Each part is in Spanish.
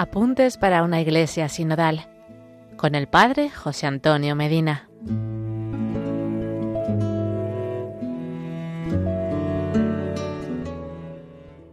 Apuntes para una iglesia sinodal con el Padre José Antonio Medina.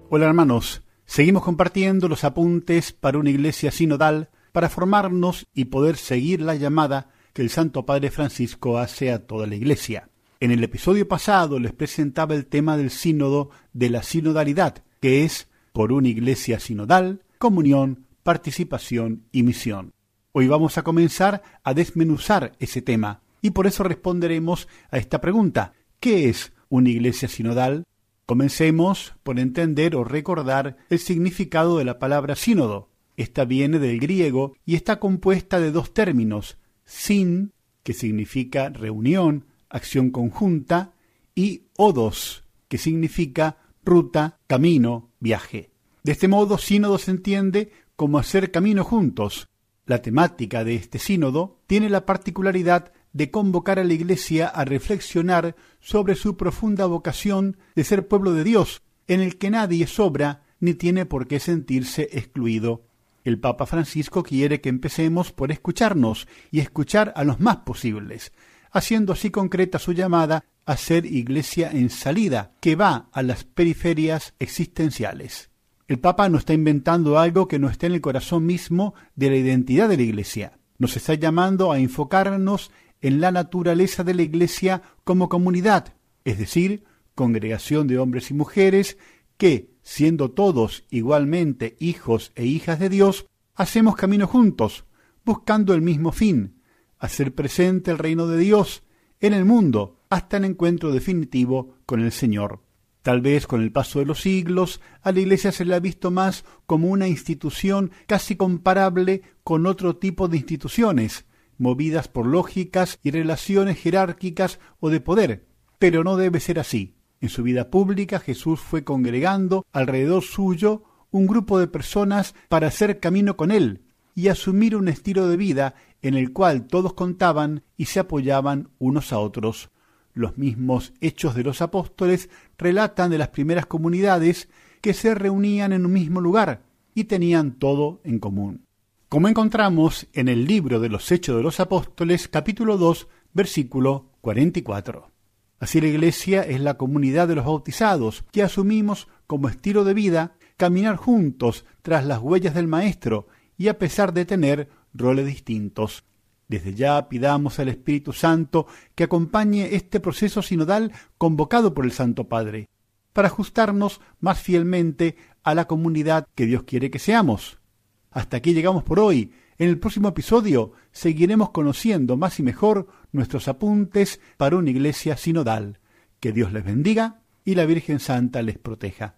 Hola hermanos, seguimos compartiendo los apuntes para una iglesia sinodal para formarnos y poder seguir la llamada que el Santo Padre Francisco hace a toda la iglesia. En el episodio pasado les presentaba el tema del sínodo de la sinodalidad, que es por una iglesia sinodal, comunión, participación y misión. Hoy vamos a comenzar a desmenuzar ese tema y por eso responderemos a esta pregunta. ¿Qué es una iglesia sinodal? Comencemos por entender o recordar el significado de la palabra sínodo. Esta viene del griego y está compuesta de dos términos, sin, que significa reunión, acción conjunta, y odos, que significa ruta, camino, viaje. De este modo, sínodo se entiende como hacer camino juntos. La temática de este sínodo tiene la particularidad de convocar a la Iglesia a reflexionar sobre su profunda vocación de ser pueblo de Dios, en el que nadie sobra ni tiene por qué sentirse excluido. El Papa Francisco quiere que empecemos por escucharnos y escuchar a los más posibles, haciendo así concreta su llamada a ser iglesia en salida, que va a las periferias existenciales. El Papa no está inventando algo que no esté en el corazón mismo de la identidad de la Iglesia. Nos está llamando a enfocarnos en la naturaleza de la Iglesia como comunidad, es decir, congregación de hombres y mujeres que, siendo todos igualmente hijos e hijas de Dios, hacemos camino juntos, buscando el mismo fin, hacer presente el reino de Dios en el mundo hasta el encuentro definitivo con el Señor. Tal vez con el paso de los siglos a la Iglesia se le ha visto más como una institución casi comparable con otro tipo de instituciones, movidas por lógicas y relaciones jerárquicas o de poder. Pero no debe ser así. En su vida pública Jesús fue congregando alrededor suyo un grupo de personas para hacer camino con él y asumir un estilo de vida en el cual todos contaban y se apoyaban unos a otros. Los mismos hechos de los apóstoles relatan de las primeras comunidades que se reunían en un mismo lugar y tenían todo en común. Como encontramos en el libro de los Hechos de los Apóstoles, capítulo 2, versículo 44. Así la Iglesia es la comunidad de los bautizados, que asumimos como estilo de vida caminar juntos tras las huellas del Maestro y a pesar de tener roles distintos. Desde ya pidamos al Espíritu Santo que acompañe este proceso sinodal convocado por el Santo Padre, para ajustarnos más fielmente a la comunidad que Dios quiere que seamos. Hasta aquí llegamos por hoy. En el próximo episodio seguiremos conociendo más y mejor nuestros apuntes para una iglesia sinodal. Que Dios les bendiga y la Virgen Santa les proteja.